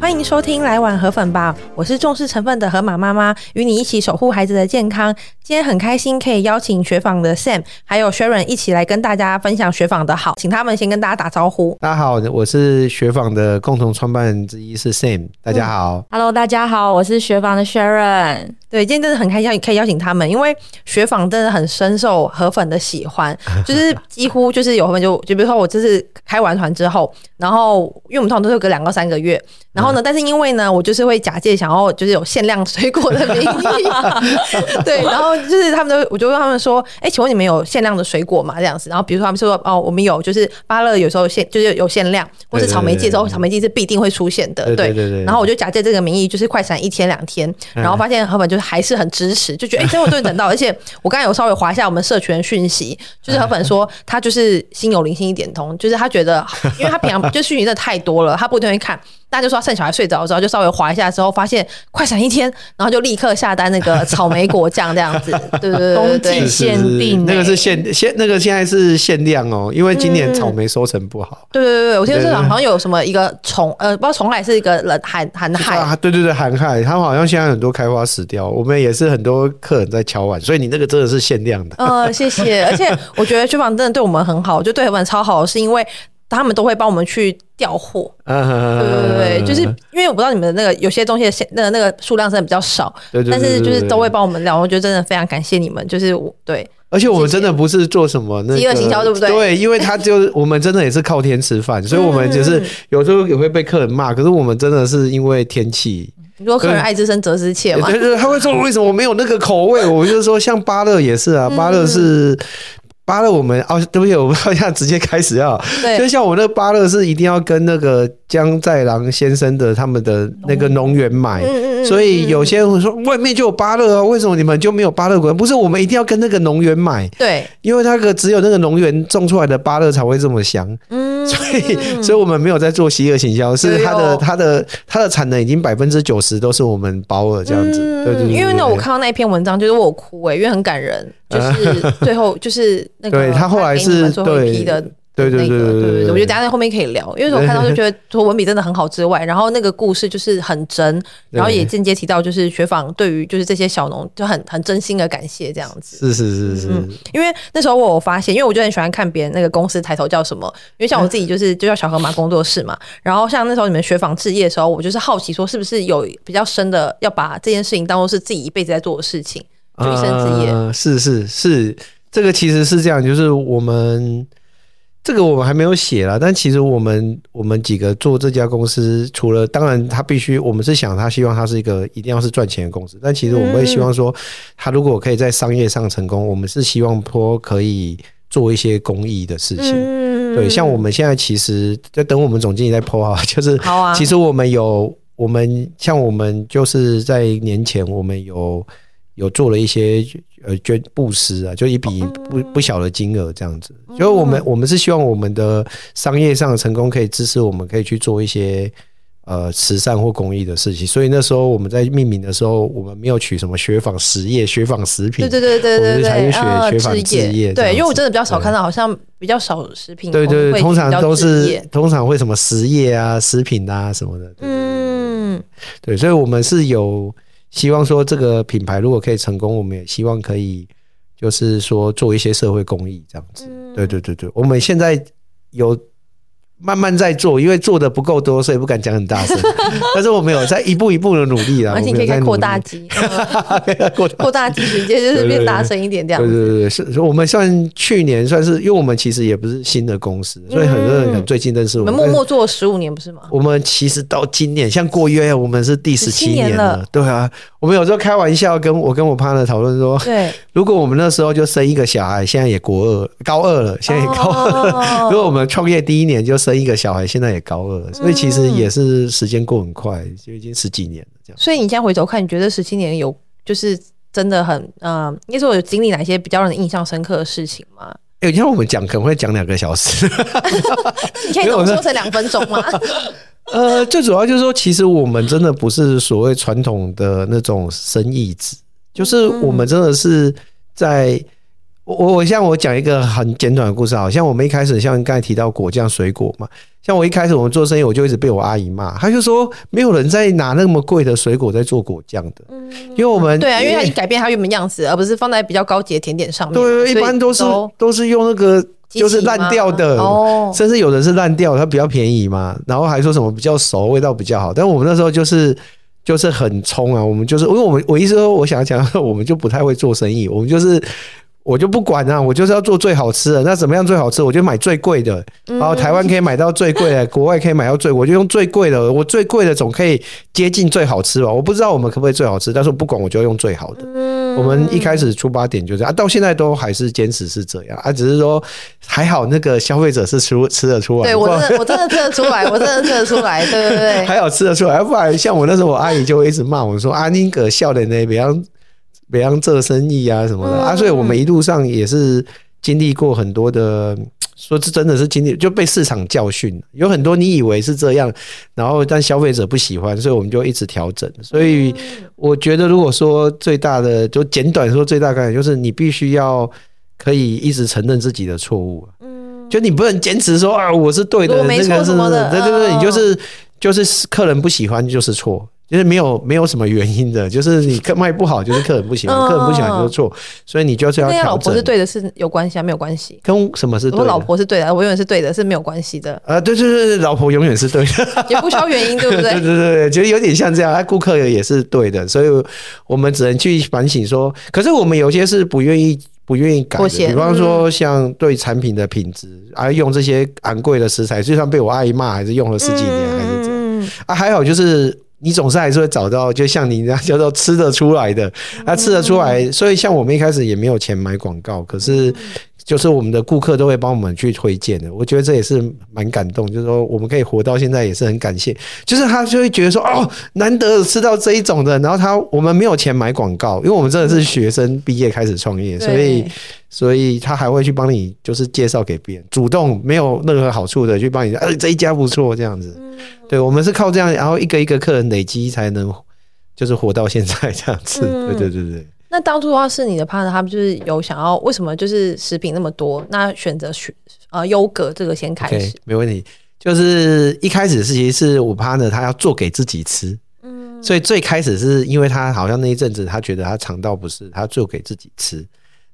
欢迎收听《来碗河粉吧》，我是重视成分的河马妈妈，与你一起守护孩子的健康。今天很开心可以邀请雪纺的 Sam 还有 Sharon 一起来跟大家分享雪纺的好，请他们先跟大家打招呼。大家好，我是雪纺的共同创办人之一是 Sam，大家好。嗯、Hello，大家好，我是雪纺的 Sharon。对，今天真的很开心可以邀请他们，因为雪纺真的很深受河粉的喜欢，就是几乎就是有河粉就就比如说我这次开完团之后，然后因为我们通常都是隔两到三个月，然后。呢，但是因为呢，我就是会假借想要就是有限量水果的名义，对，然后就是他们都，我就问他们说，哎、欸，请问你们有限量的水果吗？这样子，然后比如说他们说，哦，我们有，就是芭乐有时候限，就是有限量，或是草莓季的时候，草莓季是必定会出现的，对对对。然后我就假借这个名义，就是快闪一天两天，然后发现河粉就是还是很支持，就觉得哎，真的终于等到，而且我刚才有稍微划一下我们社群讯息，就是河粉说他就是心有灵犀一点通，就是他觉得，因为他平常就讯息真的太多了，他不一定会看。大家就说趁小孩睡着之后，就稍微划一下之后，发现快闪一天，然后就立刻下单那个草莓果酱这样子，对对对，冬季限定，那个是限限，那个现在是限量哦，因为今年草莓收成不好。对对对对，我听说市场好像有什么一个虫，呃，不知道虫害是一个人寒寒害啊，对对对，寒害，他们好像现在很多开花死掉，我们也是很多客人在敲碗，所以你那个真的是限量的。呃，谢谢，而且我觉得厨房真的对我们很好，就对我们超好，是因为。他们都会帮我们去调货，对对对，就是因为我不知道你们的那个有些东西的限那个那个数量真的比较少，对对，但是就是都会帮我们聊，我觉得真的非常感谢你们，就是我对。而且我们真的不是做什么那个饥饿行销，对不对？对，因为他就是我们真的也是靠天吃饭，所以我们就是有时候也会被客人骂，可是我们真的是因为天气。你说客人爱之深责之切嘛？对对，他会说为什么我没有那个口味？我就说像芭乐也是啊，芭乐是。芭乐我们哦，对不起，我们好像直接开始啊。对，就像我那个芭乐是一定要跟那个江在郎先生的他们的那个农园买，所以有些人会说外面就有芭乐啊，为什么你们就没有芭乐果？不是，我们一定要跟那个农园买，对，因为那个只有那个农园种出来的芭乐才会这么香。嗯，所以，所以我们没有在做饥饿行销，是它的它的它的产能已经百分之九十都是我们包了这样子。对对，因为那我看到那一篇文章，就是我有哭哎，因为很感人。就是最后就是那个，对他后来是最后一批的，对对对对对，我觉得等下在后面可以聊，因为我看到就觉得说文笔真的很好之外，然后那个故事就是很真，然后也间接提到就是雪纺对于就是这些小农就很很真心的感谢这样子，是是是是，因为那时候我有发现，因为我就很喜欢看别人那个公司抬头叫什么，因为像我自己就是就叫小河马工作室嘛，然后像那时候你们雪纺置业的时候，我就是好奇说是不是有比较深的要把这件事情当做是自己一辈子在做的事情。就一生之业，呃，是是是，这个其实是这样，就是我们这个我们还没有写啦，但其实我们我们几个做这家公司，除了当然他必须，我们是想他希望他是一个一定要是赚钱的公司，但其实我们会希望说，他如果可以在商业上成功，我们是希望说可以做一些公益的事情。对，像我们现在其实在等我们总经理在 po 啊，就是其实我们有我们像我们就是在年前我们有。有做了一些呃捐布施啊，就一笔不不小的金额这样子。所以我们我们是希望我们的商业上的成功可以支持我们可以去做一些呃慈善或公益的事情。所以那时候我们在命名的时候，我们没有取什么雪纺实业、雪纺食品，对对对对对对，学学访志业。对，因为我真的比较少看到，好像比较少食品。对对对，通常都是通常会什么实业啊、食品啊什么的。嗯，对，所以我们是有。希望说这个品牌如果可以成功，我们也希望可以，就是说做一些社会公益这样子。对对对对，我们现在有。慢慢在做，因为做的不够多，所以不敢讲很大声。但是我们有在一步一步的努力啦。而且可以扩大机，扩大机直接就是变大声一点这样。对对对，是，我们算去年算是，因为我们其实也不是新的公司，所以很多人最近认识我们。我们默默做了十五年，不是吗？我们其实到今年，像过月，我们是第十七年了。对啊，我们有时候开玩笑，跟我跟我 partner 讨论说，对，如果我们那时候就生一个小孩，现在也国二、高二了，现在也高二了。如果我们创业第一年就生。生一个小孩，现在也高二，所以其实也是时间过很快，就已经十几年了这样。所以你现在回头看，你觉得十七年有就是真的很嗯，应该说有经历哪些比较让人印象深刻的事情吗？哎、欸，你看我们讲可能会讲两个小时，你可以浓缩成两分钟吗？呃，最主要就是说，其实我们真的不是所谓传统的那种生意子，就是我们真的是在。我我像我讲一个很简短的故事，好像我们一开始像刚才提到果酱水果嘛，像我一开始我们做生意，我就一直被我阿姨骂，她就说没有人在拿那么贵的水果在做果酱的，因为我们对啊，因为它改变它原本样子，而不是放在比较高级的甜点上面。对，一般都是都是用那个就是烂掉的，甚至有的是烂掉，它比较便宜嘛，然后还说什么比较熟，味道比较好。但我们那时候就是就是很冲啊，我们就是因为我们我意思说，我想要讲，我们就不太会做生意，我们就是。我就不管啊，我就是要做最好吃的。那怎么样最好吃？我就买最贵的。然后台湾可以买到最贵的，国外可以买到最，我就用最贵的。我最贵的总可以接近最好吃吧？我不知道我们可不可以最好吃，但是我不管，我就用最好的。我们一开始出发点就这样啊，到现在都还是坚持是这样啊，只是说还好那个消费者是吃吃得出来。对我真的我真的吃得出来，我真的吃得出来，对对对，还好吃得出来，不然像我那时候，我阿姨就会一直骂我说：“啊宁哥笑的那边。”比方做生意啊什么的啊，所以我们一路上也是经历过很多的，说是真的是经历就被市场教训，有很多你以为是这样，然后但消费者不喜欢，所以我们就一直调整。所以我觉得，如果说最大的就简短说最大概念就是你必须要可以一直承认自己的错误，嗯，就你不能坚持说啊我是对的，那个是什么的，对对对，你就是就是客人不喜欢就是错。就是没有没有什么原因的，就是你客卖不好，就是客人不喜欢，客人不喜欢就是错，所以你就是要调整。婆是对的，是有关系啊，没有关系。跟什么是对的？我老婆是对的，我永远是对的，是没有关系的。啊，对对对，老婆永远是对的，也不需要原因，对不对？对对对，就有点像这样，啊，顾客也是对的，所以我们只能去反省说，可是我们有些是不愿意不愿意改的，比方说像对产品的品质，啊，用这些昂贵的食材，就算被我阿姨骂，还是用了十几年，还是这样啊，还好就是。你总是还是会找到，就像你那样叫做吃得出来的，啊，吃得出来。所以像我们一开始也没有钱买广告，可是就是我们的顾客都会帮我们去推荐的。我觉得这也是蛮感动，就是说我们可以活到现在也是很感谢。就是他就会觉得说，哦，难得吃到这一种的。然后他我们没有钱买广告，因为我们真的是学生毕业开始创业，所以所以他还会去帮你就是介绍给别人，主动没有任何好处的去帮你，哎，这一家不错这样子。对，我们是靠这样，然后一个一个客人累积才能，就是活到现在这样子。嗯、对对对对。那当初的话是你的 partner，他们就是有想要为什么就是食品那么多，那选择选呃优格这个先开始。Okay, 没问题，就是一开始是其实是我 partner 他要做给自己吃，嗯，所以最开始是因为他好像那一阵子他觉得他肠道不适，他做给自己吃，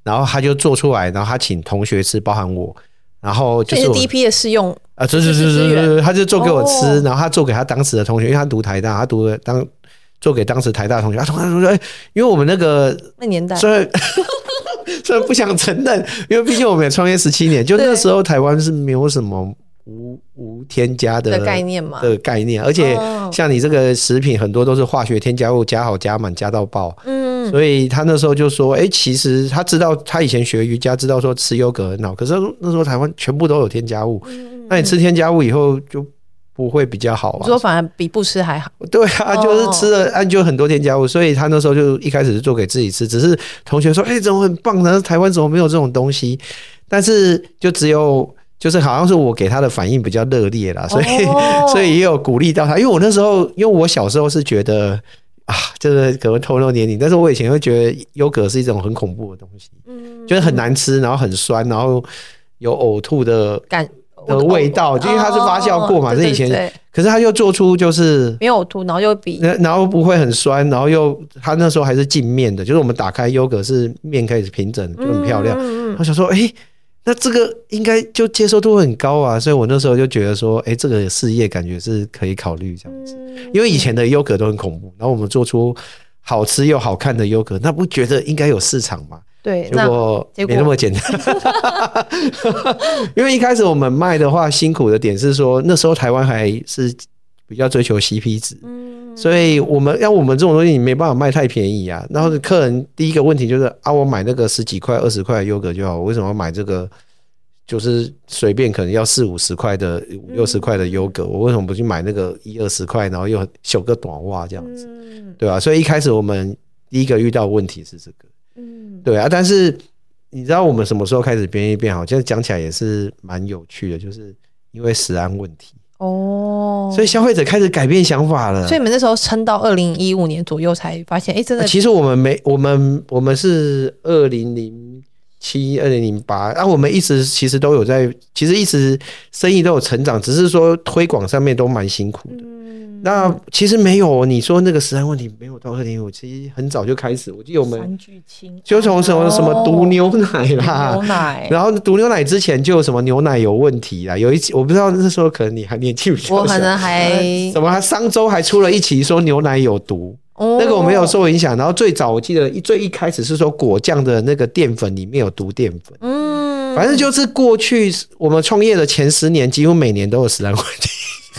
然后他就做出来，然后他请同学吃，包含我。然后就是第一批的试用啊，是是是是是，他就做给我吃，然后他做给他当时的同学，因为他读台大，他读了当做给当时台大同学，他同学说，哎，因为我们那个那年代，虽然 虽然不想承认，因为毕竟我们也创业十七年，就那时候台湾是没有什么无无添加的概念嘛的概念，而且像你这个食品很多都是化学添加物加好加满加到爆，嗯。所以他那时候就说：“哎、欸，其实他知道，他以前学瑜伽，知道说吃优格很好。可是那时候台湾全部都有添加物，那你吃添加物以后就不会比较好啊？说反而比不吃还好。对啊，就是吃了，按就很多添加物。所以他那时候就一开始是做给自己吃，只是同学说：‘哎、欸，怎么很棒呢？台湾怎么没有这种东西？’但是就只有就是好像是我给他的反应比较热烈啦，所以 所以也有鼓励到他。因为我那时候，因为我小时候是觉得。”啊，就是可能透露年龄，但是我以前会觉得优格是一种很恐怖的东西，嗯，就是很难吃，然后很酸，然后有呕吐的感的味道，就因为它是发酵过嘛，是以前，可是他又做出就是没有呕吐，然后又比，然后不会很酸，然后又他那时候还是镜面的，就是我们打开优格是面可以平整，就很漂亮，我想说，哎。那这个应该就接受度很高啊，所以我那时候就觉得说，哎，这个事业感觉是可以考虑这样子。因为以前的优格都很恐怖，然后我们做出好吃又好看的优格，那不觉得应该有市场吗？对，结果没那么简单。因为一开始我们卖的话，辛苦的点是说，那时候台湾还是比较追求 CP 值，所以我们要我们这种东西，你没办法卖太便宜啊。然后客人第一个问题就是啊，我买那个十几块、二十块的优格就好，我为什么要买这个？就是随便可能要四五十块的、五六十块的优格，我为什么不去买那个一二十块，然后又修个短袜这样子，对吧？所以一开始我们第一个遇到问题是这个，嗯，对啊。但是你知道我们什么时候开始变异变好？现在讲起来也是蛮有趣的，就是因为食安问题哦，所以消费者开始改变想法了。所以你们那时候撑到二零一五年左右才发现，哎、欸，真的。其实我们没，我们我们是二零零七、二零零八，啊，我们一直其实都有在，其实一直生意都有成长，只是说推广上面都蛮辛苦的。嗯那其实没有，你说那个食安问题没有到二零一五，其实很早就开始。我记得我们就从什么什么毒牛奶啦，牛奶，然后毒牛奶之前就有什么牛奶有问题啦。有一期我不知道那时候可能你还年轻比较小，我可能还什么，上周还出了一期说牛奶有毒，哦、那个我没有受影响。然后最早我记得最一开始是说果酱的那个淀粉里面有毒淀粉，嗯，反正就是过去我们创业的前十年，几乎每年都有食安问题。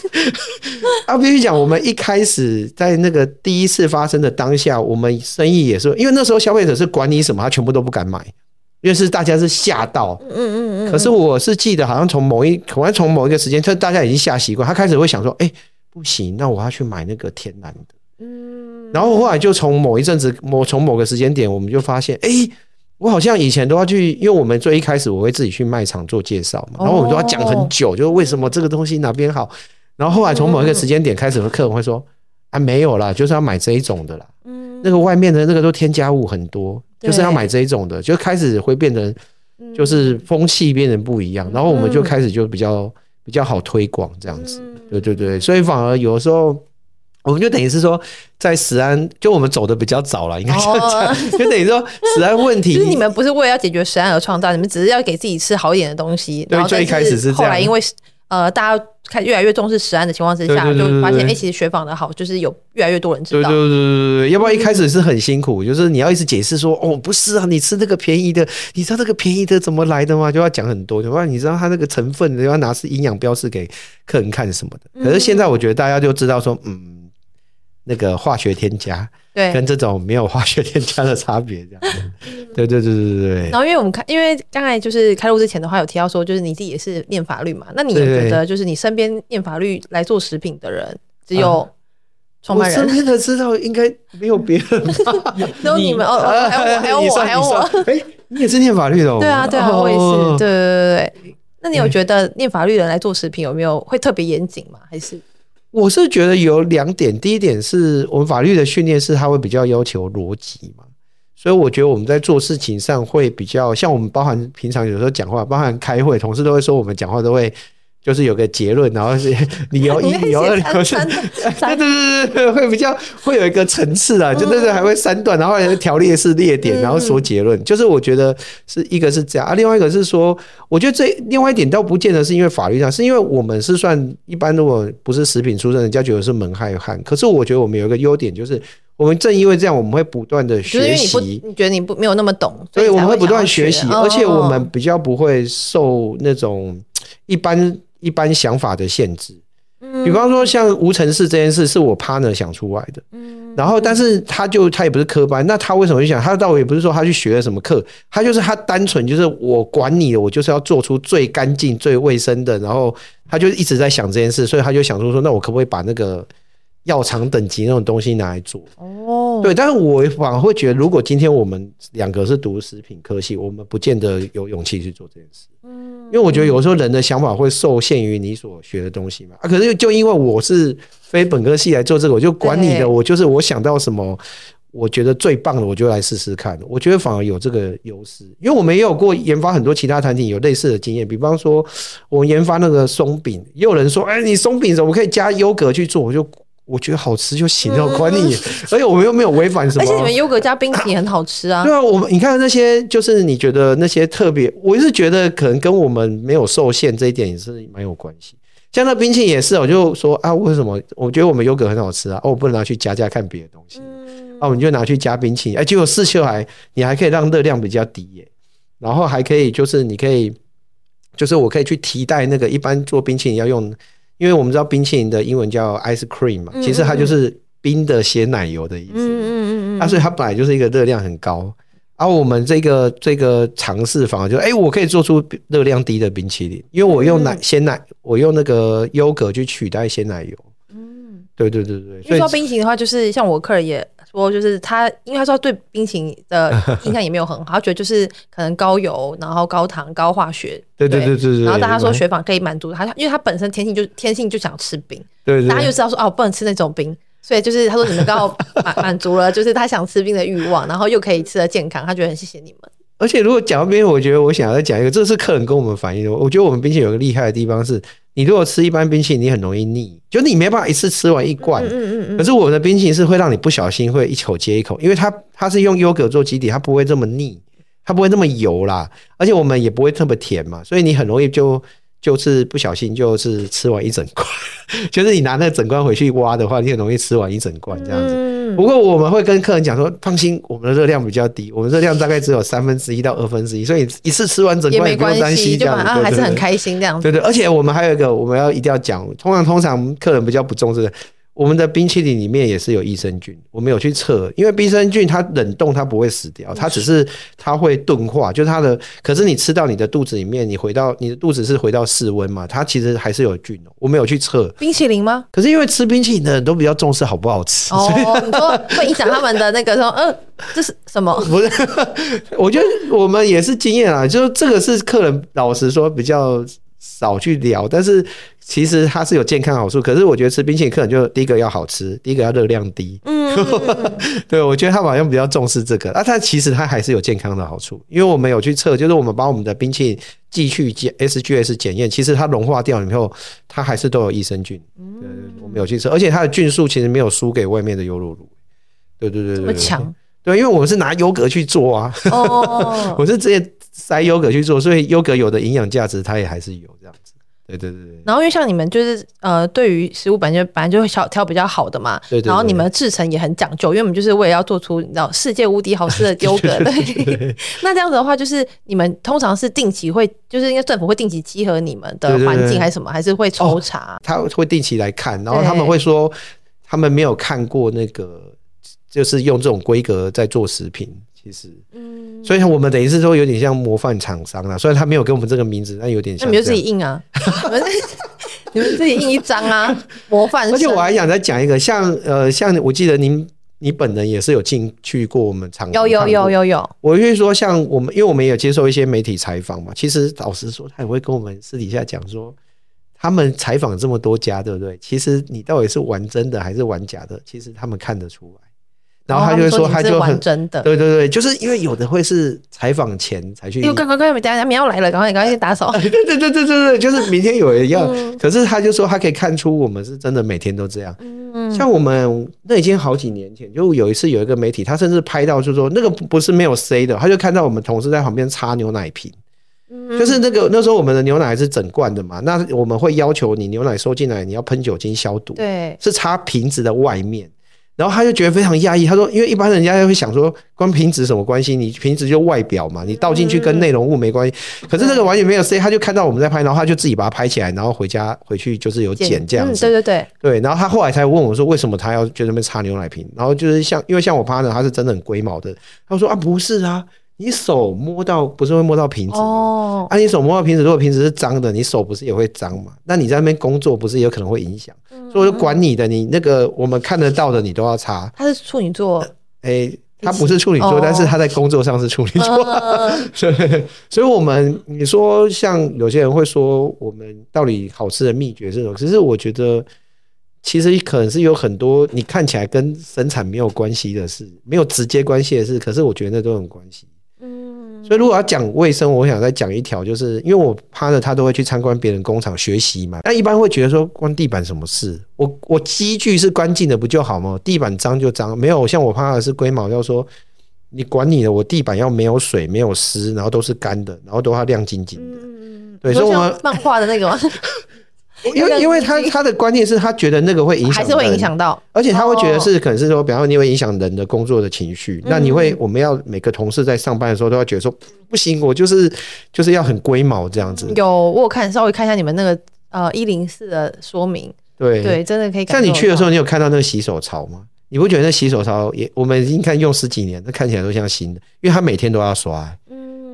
啊，必须讲，我们一开始在那个第一次发生的当下，我们生意也是，因为那时候消费者是管你什么，他全部都不敢买，因为是大家是吓到。嗯嗯嗯。可是我是记得，好像从某一，好像从某一个时间，他大家已经吓习惯，他开始会想说，哎，不行，那我要去买那个天然的。嗯。然后后来就从某一阵子，某从某个时间点，我们就发现，哎，我好像以前都要去，因为我们最一开始我会自己去卖场做介绍嘛，然后我们都要讲很久，就是为什么这个东西哪边好。然后后来从某一个时间点开始，客人会说：“啊，没有啦，就是要买这一种的啦。”嗯，那个外面的那个都添加物很多，就是要买这一种的，就开始会变成，就是风气变成不一样。然后我们就开始就比较比较好推广这样子，对对对。所以反而有的时候，我们就等于是说，在食安就我们走的比较早了，应该这样讲，就等于说食安问题，就是你们不是为了要解决食安而创造，你们只是要给自己吃好一点的东西。对，最一开始是这样，后来因为。呃，大家看越来越重视食安的情况之下，对对对对对，就发现哎、欸，其实雪纺的好，就是有越来越多人知道。对对对对对，要不然一开始是很辛苦，就是你要一直解释说，哦，不是啊，你吃这个便宜的，你知道这个便宜的怎么来的吗？就要讲很多，要不然你知道它那个成分，要拿是营养标示给客人看什么的。可是现在我觉得大家就知道说，嗯，那个化学添加。对，跟这种没有化学添加的差别，这样子。对对对对对对。然后，因为我们看，因为刚才就是开录之前的话，有提到说，就是你自己也是念法律嘛。那你有觉得，就是你身边念法律来做食品的人，只有创办人？我身边的知道应该没有别人吧？只有你们哦，还有我，还有我，还有我。哎，你也是念法律的？对啊，对啊，我也是。对对对对。那你有觉得念法律的人来做食品有没有会特别严谨吗？还是？我是觉得有两点，第一点是我们法律的训练是它会比较要求逻辑嘛，所以我觉得我们在做事情上会比较像我们包含平常有时候讲话，包含开会，同事都会说我们讲话都会。就是有个结论，然后是 理由一、理由二、理由三，对对对对，会比较会有一个层次啊，就那个还会三段，然后有条列式列点，然后说结论。就是我觉得是一个是这样啊，另外一个是说，我觉得这另外一点倒不见得是因为法律上，是因为我们是算一般，如果不是食品出身，人家觉得是门外汉。可是我觉得我们有一个优点，就是我们正因为这样，我们会不断的学习。你觉得你不没有那么懂，所以我们会不断学习，而且我们比较不会受那种一般。一般想法的限制，比方说像无尘室这件事是我 partner 想出来的，然后但是他就他也不是科班，那他为什么去想？他倒也不是说他去学了什么课，他就是他单纯就是我管你，我就是要做出最干净、最卫生的，然后他就一直在想这件事，所以他就想出说，那我可不可以把那个。药厂等级那种东西拿来做？哦，对，但是我反而会觉得，如果今天我们两个是读食品科系，我们不见得有勇气去做这件事，嗯，因为我觉得有时候人的想法会受限于你所学的东西嘛，啊，可是就因为我是非本科系来做这个，我就管你的，我就是我想到什么，我觉得最棒的，我就来试试看，我觉得反而有这个优势，因为我们也有过研发很多其他产品有类似的经验，比方说我们研发那个松饼，也有人说，哎，你松饼怎么可以加优格去做，我就。我觉得好吃就行了，我管你。而且我们又没有违反什么。而且你们优格加冰淇淋很好吃啊。对啊，我们你看那些，就是你觉得那些特别，我是觉得可能跟我们没有受限这一点也是蛮有关系。像那冰淇淋也是，我就说啊，为什么？我觉得我们优格很好吃啊，哦，我不能拿去加加看别的东西。啊，我们就拿去加冰淇淋，哎，结果试秀还你还可以让热量比较低耶，然后还可以就是你可以，就是我可以去替代那个一般做冰淇淋要用。因为我们知道冰淇淋的英文叫 ice cream 嘛，其实它就是冰的鲜奶油的意思。嗯嗯嗯嗯。啊，所以它本来就是一个热量很高。而我们这个这个尝试法就，哎，我可以做出热量低的冰淇淋，因为我用奶鲜奶，我用那个优格去取代鲜奶油。嗯，对对对对。所以说冰淇淋的话，就是像我客人也说，就是他，因为他说对冰淇淋的 印象也没有很好，他觉得就是可能高油，然后高糖、高化学。对对对对对。然后大家说雪纺可以满足他，因为他本身天性就天性就想吃冰。对对。大家又知道说哦，不能吃那种冰，所以就是他说你们刚好满满足了，就是他想吃冰的欲望，然后又可以吃的健康，他觉得很谢谢你们。而且如果讲到冰，我觉得我想要再讲一个，这是客人跟我们反映的。我觉得我们冰淇淋有个厉害的地方是，你如果吃一般冰淇淋，你很容易腻，就你没办法一次吃完一罐。嗯嗯嗯。可是我们的冰淇淋是会让你不小心会一口接一口，因为它它是用优格做基底，它不会这么腻，它不会那么油啦，而且我们也不会特别甜嘛，所以你很容易就就是不小心就是吃完一整罐。就是你拿那个整罐回去挖的话，你很容易吃完一整罐这样子。不过我们会跟客人讲说，放心，我们的热量比较低，我们热量大概只有三分之一到二分之一，所以一次吃完整罐也不用担心，这样子还是很开心这样子。对对，而且我们还有一个，我们要一定要讲，通常通常客人比较不重视的。我们的冰淇淋里面也是有益生菌，我们有去测，因为益生菌它冷冻它不会死掉，它只是它会钝化，就是它的。可是你吃到你的肚子里面，你回到你的肚子是回到室温嘛，它其实还是有菌哦。我们有去测冰淇淋吗？可是因为吃冰淇淋的人都比较重视好不好吃哦，你说会影响他们的那个说，嗯、呃，这是什么？不是，我觉得我们也是经验啊，就是这个是客人老实说比较少去聊，但是。其实它是有健康好处，可是我觉得吃冰淇淋可能就第一个要好吃，第一个要热量低。嗯，对，我觉得他们好像比较重视这个啊，它其实它还是有健康的好处，因为我们有去测，就是我们把我们的冰淇淋寄去检 SGS 检验，其实它融化掉以后，它还是都有益生菌。嗯，对，我们有去测，而且它的菌数其实没有输给外面的优酪乳。对对对对，这么强？对，因为我们是拿优格去做啊。哦，我是直接塞优格去做，所以优格有的营养价值它也还是有这样子。对对对，然后因为像你们就是呃，对于食物本来就本来就会挑挑比较好的嘛，对对对，然后你们制成也很讲究，因为我们就是为了要做出你知道世界无敌好吃的 优格。对，那这样子的话，就是你们通常是定期会，就是应该政府会定期稽核你们的环境还是什么，还是会抽查？哦，他会定期来看，然后他们会说他们没有看过那个，就是用这种规格在做食品。其实，嗯，所以我们等于是说有点像模范厂商啦。虽然他没有给我们这个名字，但有点像。那你们就自己印啊，你们自己印一张啊，模范。而且我还想再讲一个，像呃，像我记得您你本人也是有进去过我们厂，有有有有有。我会说，像我们，因为我们也有接受一些媒体采访嘛。其实老实说，他也会跟我们私底下讲说，他们采访这么多家，对不对？其实你到底是玩真的还是玩假的？其实他们看得出来。然后他就会说，他就很真的，对对对，就是因为有的会是采访前才去，因为赶快赶快，等下明天要来了，赶快赶快去打扫。对对对对对对，就是明天有人要，可是他就说他可以看出我们是真的每天都这样。嗯，像我们那已经好几年前，就有一次有一个媒体，他甚至拍到就是说那个不是没有 C 的，他就看到我们同事在旁边擦牛奶瓶，就是那个那时候我们的牛奶还是整罐的嘛，那我们会要求你牛奶收进来你要喷酒精消毒，对，是擦瓶子的外面。然后他就觉得非常讶异，他说：“因为一般人家会想说，关瓶子什么关系？你瓶子就外表嘛，你倒进去跟内容物没关系。可是这个完全没有 C，他就看到我们在拍，然后他就自己把它拍起来，然后回家回去就是有剪这样子。对对对对。然后他后来才问我说，为什么他要就那边擦牛奶瓶？然后就是像因为像我 partner，他是真的很龟毛的。他说啊，不是啊。”你手摸到不是会摸到瓶子吗？哦，啊，你手摸到瓶子，如果瓶子是脏的，你手不是也会脏嘛？那你在那边工作，不是有可能会影响？嗯、所以我就管你的，你那个我们看得到的，你都要擦。他是处女座，哎、欸，他不是处女座，哦、但是他在工作上是处女座。所以、哦，所以我们你说像有些人会说，我们到底好吃的秘诀是什么？其实我觉得，其实可能是有很多你看起来跟生产没有关系的事，没有直接关系的事，可是我觉得那都有关系。所以，如果要讲卫生，我想再讲一条，就是因为我趴着他都会去参观别人工厂学习嘛。但一般会觉得说，关地板什么事？我我机具是干净的不就好吗？地板脏就脏，没有像我趴的是龟毛，要说你管你的，我地板要没有水、没有湿，然后都是干的，然后都要亮晶晶的。嗯，对，所以我们漫画的那个吗？因为，因为他他的观念是他觉得那个会影响，还是会影响到，而且他会觉得是可能是说，比方说你会影响人的工作的情绪，那你会我们要每个同事在上班的时候都要觉得说不行，我就是就是要很龟毛这样子。有，我有看稍微看一下你们那个呃一零四的说明，对对，真的可以。像你去的时候，你有看到那个洗手槽吗？你不觉得那洗手槽也我们已经看用十几年，那看起来都像新的，因为他每天都要刷。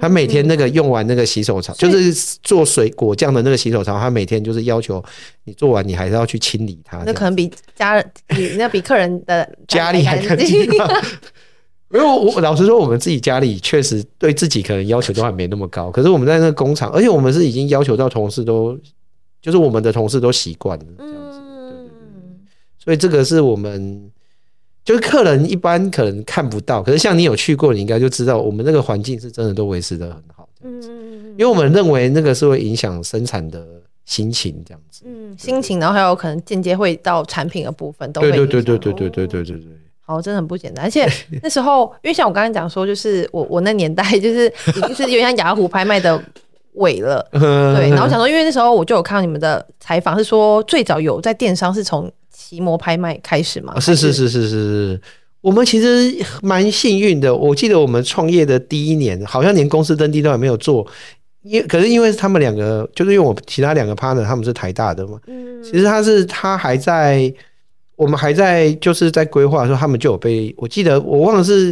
他每天那个用完那个洗手槽，就是做水果酱的那个洗手槽，他每天就是要求你做完，你还是要去清理它。那可能比家人比那比客人的家里还干净。因为 我老实说，我们自己家里确实对自己可能要求都还没那么高，可是我们在那个工厂，而且我们是已经要求到同事都，就是我们的同事都习惯了这样子。对对对。所以这个是我们。就是客人一般可能看不到，可是像你有去过，你应该就知道我们那个环境是真的都维持的很好。嗯，因为我们认为那个是会影响生产的心情这样子。嗯，心情，然后还有可能间接会到产品的部分都会。对对对对对对对对对对。好，真的很不简单。而且 那时候，因为像我刚刚讲说，就是我我那年代就是 已经是有点像雅虎拍卖的尾了。对，然后想说，因为那时候我就有看到你们的采访，是说最早有在电商是从。奇摩拍卖开始吗？是是是是是是，我们其实蛮幸运的。我记得我们创业的第一年，好像连公司登记都还没有做，因可是因为他们两个，就是因为我其他两个 partner 他们是台大的嘛，嗯，其实他是他还在，我们还在就是在规划的时候，他们就有被我记得我忘了是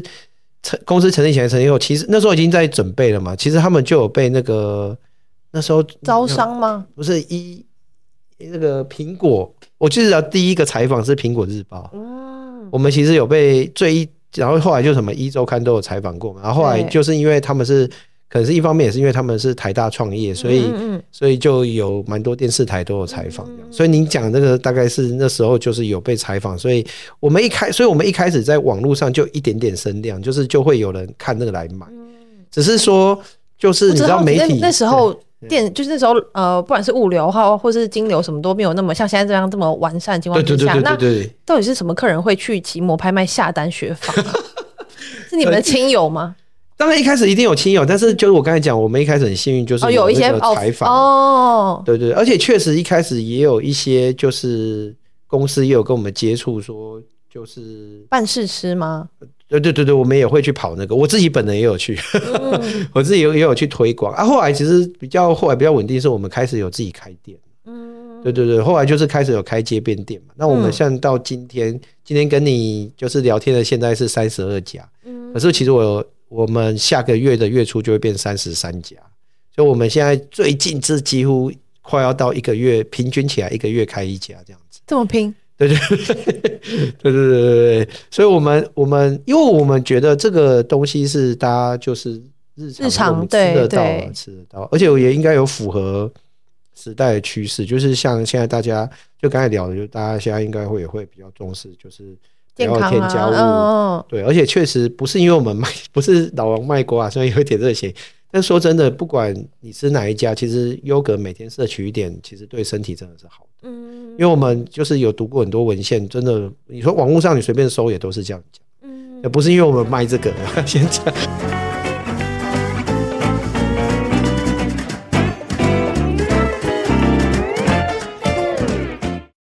成公司成立前还是成立后，其实那时候已经在准备了嘛。其实他们就有被那个那时候招商吗？不是一那个苹果。我记得第一个采访是《苹果日报》，嗯，我们其实有被最一，然后后来就什么《一周刊》都有采访过嘛，然后后来就是因为他们是，可能是一方面也是因为他们是台大创业，所以所以就有蛮多电视台都有采访，所以您讲那个大概是那时候就是有被采访，所以我们一开，所以我们一开始在网络上就一点点声量，就是就会有人看那个来买，只是说就是你知道媒体那时候。电就是那时候，呃，不管是物流号或是金流，什么都没有那么像现在这样这么完善的情况之下，那到底是什么客人会去奇摩拍卖下单学房？是你们的亲友吗？当然一开始一定有亲友，但是就是我刚才讲，我们一开始很幸运，就是有一些采访哦，对对，而且确实一开始也有一些就是公司也有跟我们接触，说就是办试吃吗？对对对对，我们也会去跑那个，我自己本人也有去，嗯、我自己也有也有去推广啊。后来其实比较后来比较稳定，是我们开始有自己开店。嗯，对对对，后来就是开始有开街边店嘛。那我们像到今天，嗯、今天跟你就是聊天的，现在是三十二家。嗯，可是其实我我们下个月的月初就会变三十三家，所以我们现在最近是几乎快要到一个月，平均起来一个月开一家这样子。这么拼？对对对对对对，所以我们我们因为我们觉得这个东西是大家就是日常吃得到吃得到，而且也应该有符合时代的趋势，就是像现在大家就刚才聊的，就大家现在应该会也会比较重视，就是不要添加物，对，而且确实不是因为我们卖不是老王卖瓜，所以有一点热血。但说真的，不管你吃哪一家，其实优格每天摄取一点，其实对身体真的是好的。嗯，因为我们就是有读过很多文献，真的，你说网络上你随便搜也都是这样讲。嗯，也不是因为我们卖这个，先讲。